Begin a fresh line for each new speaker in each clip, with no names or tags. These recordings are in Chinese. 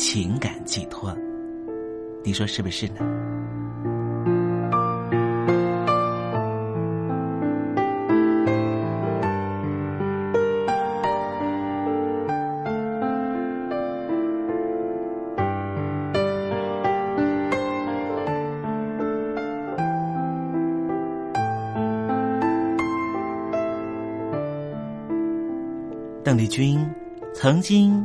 情感寄托，你说是不是呢？邓丽君。曾经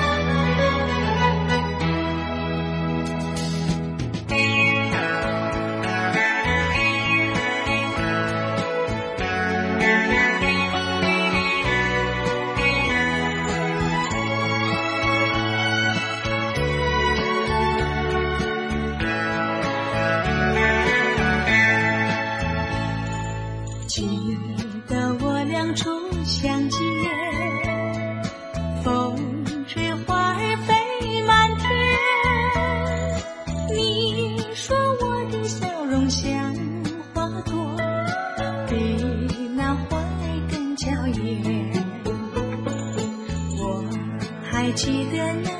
重相见。风吹花儿飞满天，你说我的笑容像花朵，比那花儿更娇艳。我还记得那。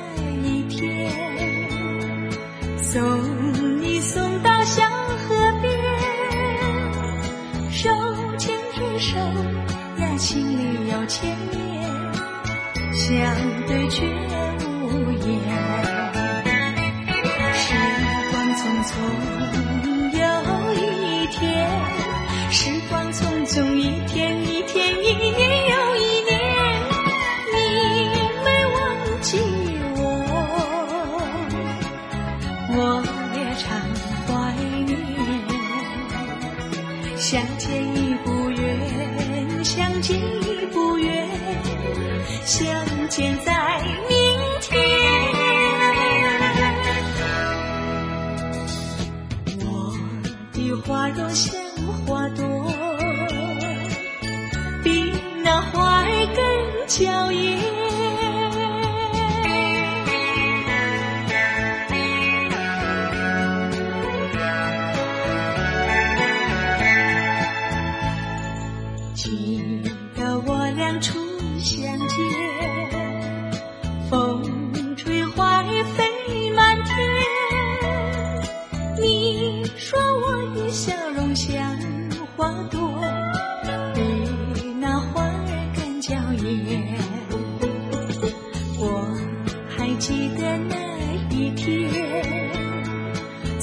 相见已不远，相见已不远，相见在明天。我的花若像花朵，比那花儿更娇艳。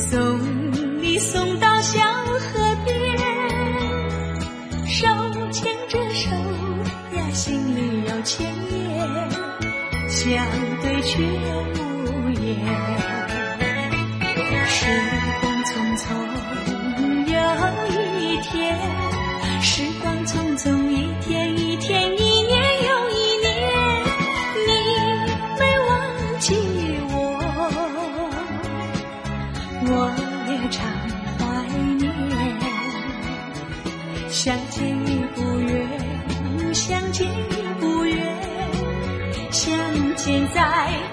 送你送到小河边手牵着手呀心里有牵念相对却无言。在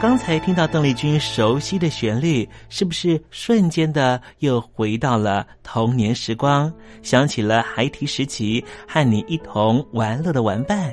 刚才听到邓丽君熟悉的旋律，是不是瞬间的又回到了童年时光？想起了孩提时期和你一同玩乐的玩伴，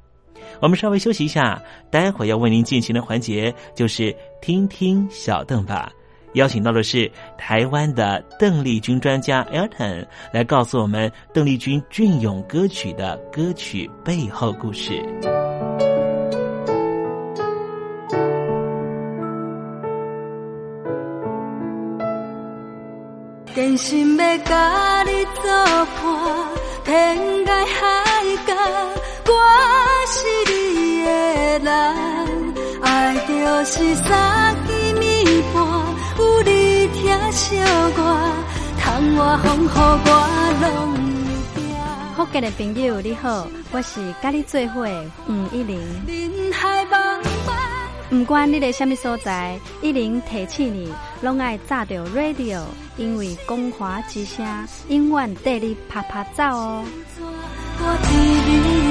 我们稍微休息一下，待会儿要为您进行的环节就是听听小邓吧。邀请到的是台湾的邓丽君专家 Elton 来告诉我们邓丽君隽永歌曲的歌曲背后故事。
真心要甲你作伴，天人，爱就是三更暝半。有你听小歌，窗外风雨我拢。
福建的朋友你好，我是甲你做伙吴一玲。不管你在什么所在，一玲提起你，拢爱炸着 radio，因为光华之声永远带你啪啪走哦。
我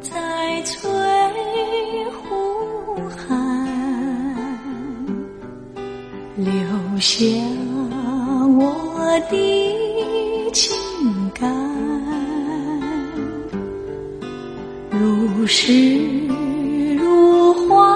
在翠湖畔留下我的情感，如诗如画，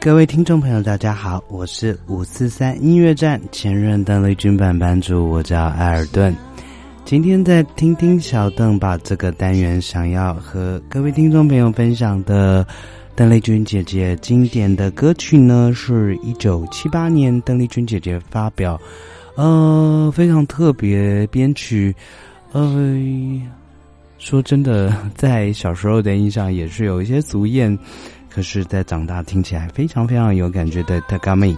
各位听众朋友，大家好，我是五四三音乐站前任邓丽君版版主，我叫艾尔顿。今天在听听小邓把这个单元想要和各位听众朋友分享的邓丽君姐姐经典的歌曲呢，是一九七八年邓丽君姐姐发表，呃，非常特别编曲，呃，说真的，在小时候的印象也是有一些俗艳。可是，在长大听起来非常非常有感觉的《Tagami》，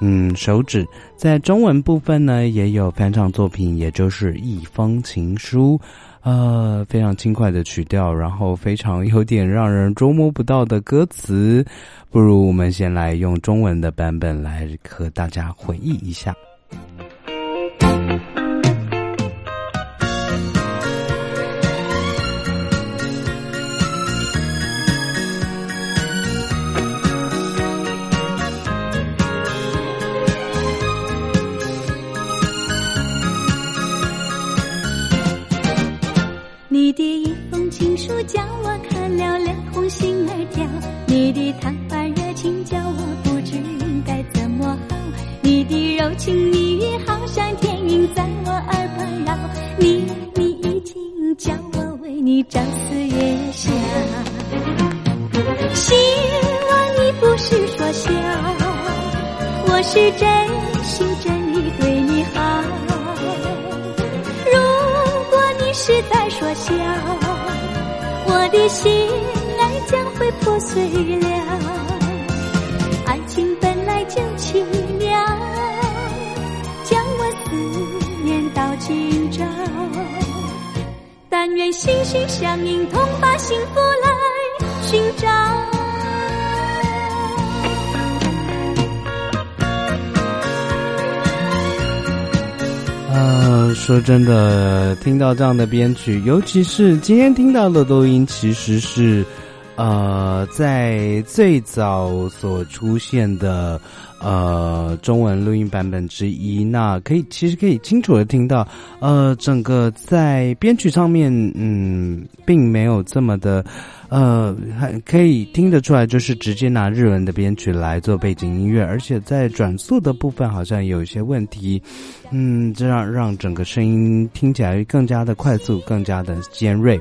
嗯，手指在中文部分呢也有翻唱作品，也就是一封情书，呃，非常轻快的曲调，然后非常有点让人捉摸不到的歌词。不如我们先来用中文的版本来和大家回忆一下。
愿心心相印，同把幸福来寻找。
呃，说真的，听到这样的编曲，尤其是今天听到的录音，其实是，呃，在最早所出现的呃中文录音版本之一。那可以，其实可以清楚的听到，呃，整个在编曲上面，嗯，并没有这么的。呃，还可以听得出来，就是直接拿日文的编曲来做背景音乐，而且在转速的部分好像有一些问题，嗯，这让让整个声音听起来更加的快速，更加的尖锐。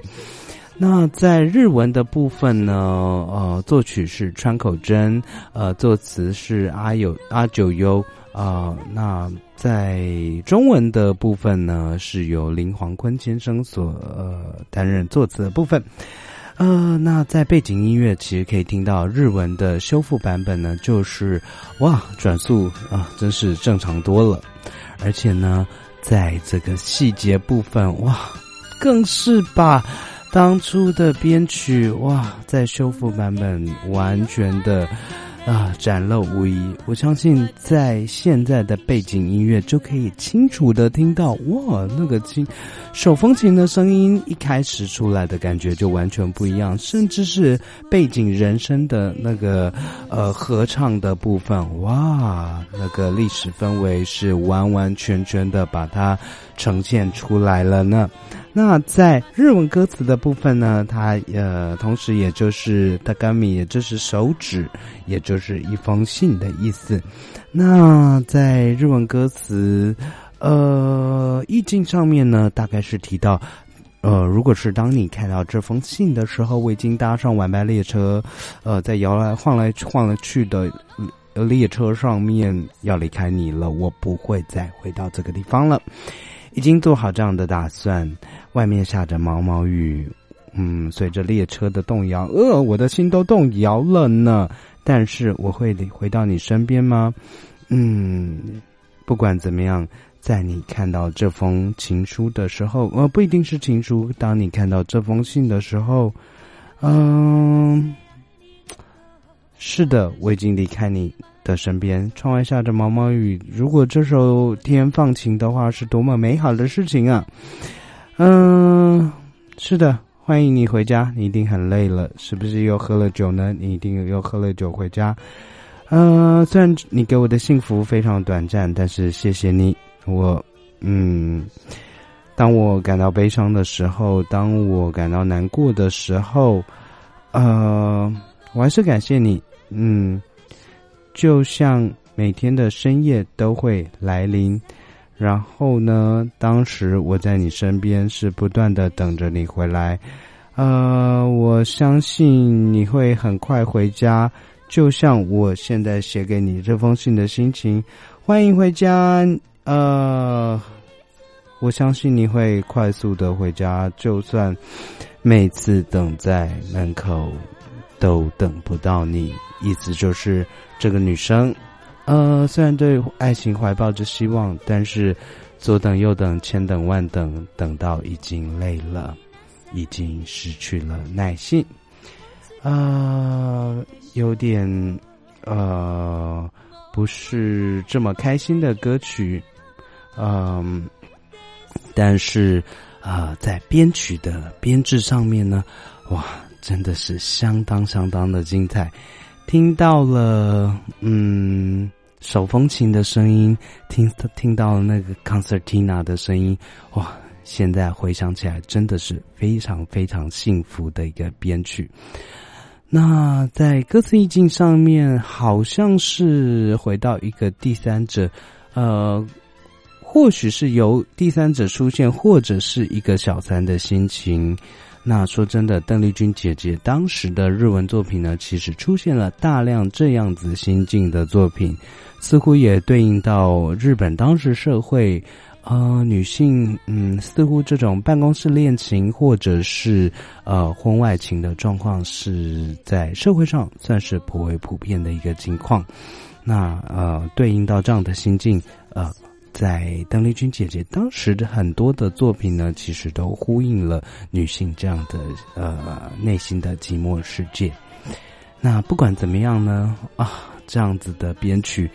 那在日文的部分呢，呃，作曲是川口真，呃，作词是阿有阿九优，啊，那在中文的部分呢，是由林黄坤先生所呃担任作词的部分。呃，那在背景音乐其实可以听到日文的修复版本呢，就是哇，转速啊，真是正常多了，而且呢，在这个细节部分哇，更是把当初的编曲哇，在修复版本完全的。啊，展露无遗。我相信，在现在的背景音乐就可以清楚的听到，哇，那个琴手风琴的声音一开始出来的感觉就完全不一样，甚至是背景人声的那个呃合唱的部分，哇，那个历史氛围是完完全全的把它呈现出来了呢。那在日文歌词的部分呢，它呃，同时也就是 “tagami”，也就是手指，也就是一封信的意思。那在日文歌词呃意境上面呢，大概是提到，呃，如果是当你看到这封信的时候，我已经搭上晚班列车，呃，在摇来晃来晃来去的。列车上面要离开你了，我不会再回到这个地方了。已经做好这样的打算。外面下着毛毛雨，嗯，随着列车的动摇，呃，我的心都动摇了呢。但是我会回到你身边吗？嗯，不管怎么样，在你看到这封情书的时候，呃，不一定是情书。当你看到这封信的时候，嗯，是的，我已经离开你的身边。窗外下着毛毛雨，如果这时候天放晴的话，是多么美好的事情啊！嗯，是的，欢迎你回家。你一定很累了，是不是又喝了酒呢？你一定又喝了酒回家。嗯，虽然你给我的幸福非常短暂，但是谢谢你。我，嗯。当我感到悲伤的时候，当我感到难过的时候，呃，我还是感谢你。嗯，就像每天的深夜都会来临，然后呢，当时我在你身边是不断的等着你回来。呃，我相信你会很快回家，就像我现在写给你这封信的心情。欢迎回家，呃。我相信你会快速的回家，就算每次等在门口都等不到你。意思就是这个女生，呃，虽然对爱情怀抱着希望，但是左等右等，千等万等，等到已经累了，已经失去了耐性，啊，有点呃，不是这么开心的歌曲，嗯。但是，啊，在编曲的编制上面呢，哇，真的是相当相当的精彩。听到了，嗯，手风琴的声音，听听到了那个 concertina 的声音，哇，现在回想起来，真的是非常非常幸福的一个编曲。那在歌词意境上面，好像是回到一个第三者，呃。或许是由第三者出现，或者是一个小三的心情。那说真的，邓丽君姐姐当时的日文作品呢，其实出现了大量这样子心境的作品，似乎也对应到日本当时社会，呃，女性，嗯，似乎这种办公室恋情或者是呃婚外情的状况，是在社会上算是颇为普遍的一个情况。那呃，对应到这样的心境，呃。在邓丽君姐姐当时的很多的作品呢，其实都呼应了女性这样的呃内心的寂寞世界。那不管怎么样呢，啊，这样子的编曲，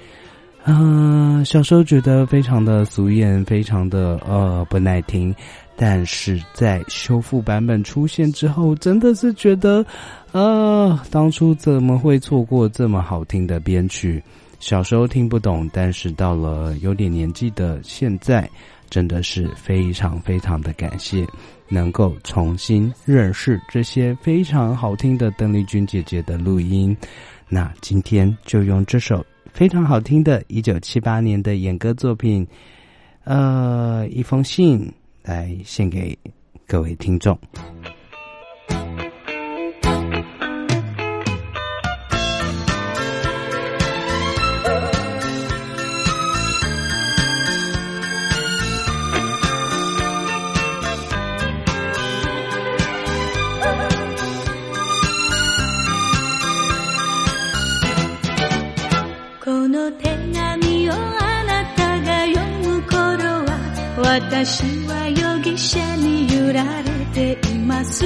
啊，小时候觉得非常的俗艳，非常的呃不耐听，但是在修复版本出现之后，真的是觉得，啊，当初怎么会错过这么好听的编曲？小时候听不懂，但是到了有点年纪的现在，真的是非常非常的感谢，能够重新认识这些非常好听的邓丽君姐姐的录音。那今天就用这首非常好听的1978年的演歌作品，呃，一封信来献给各位听众。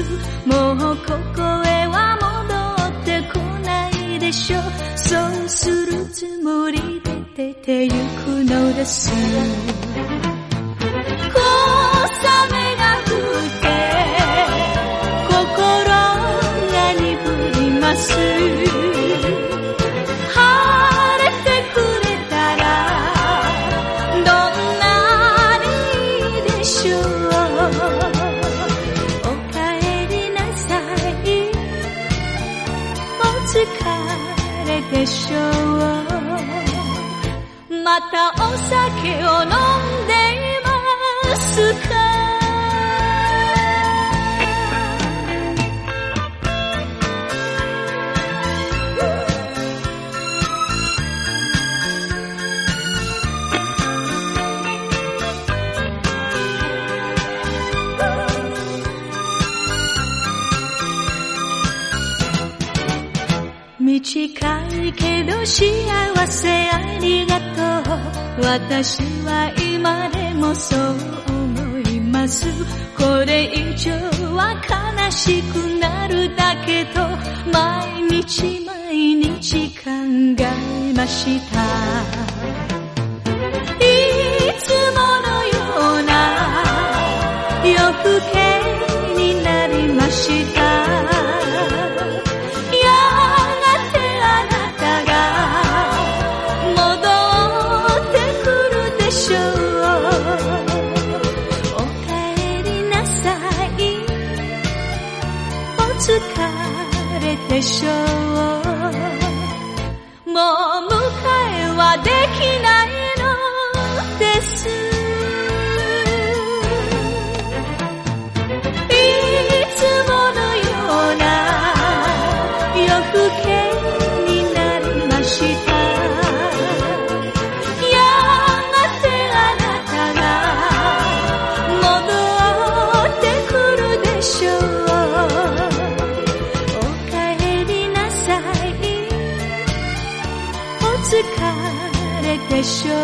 つもうここへは戻ってこないでしょ。うそうするつもりで出て行くのです。小雨が降って心が鈍ります。しょう。またお酒を飲んでいますか。けど幸せありがとう私は今でもそう思います。これ以上は悲しくなるだけと毎日毎日考えました。でしょう。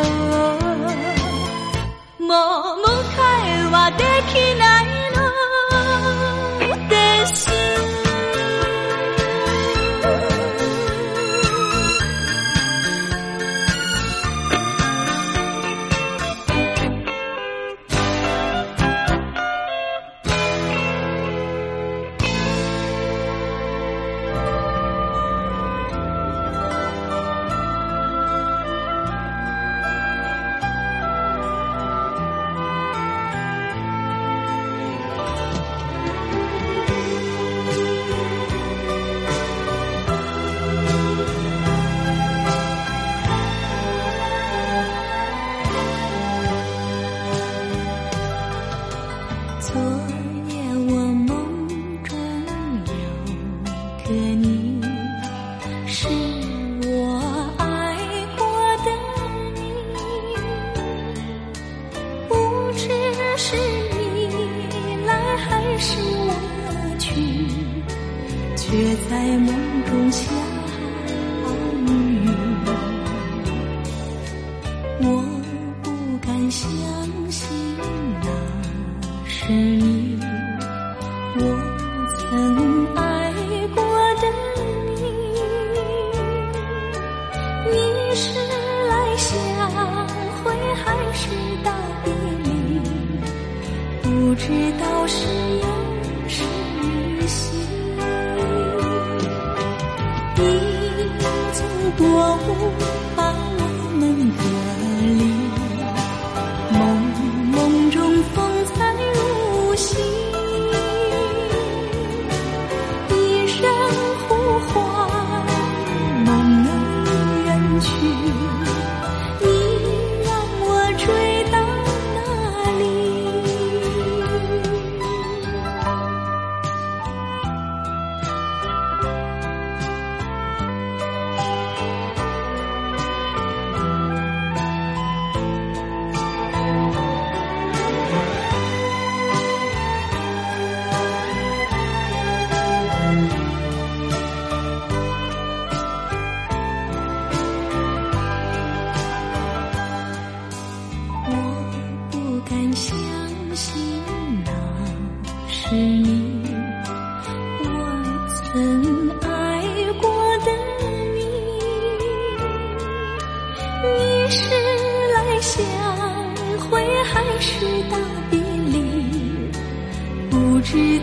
もう迎えはできない。我无法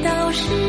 都是。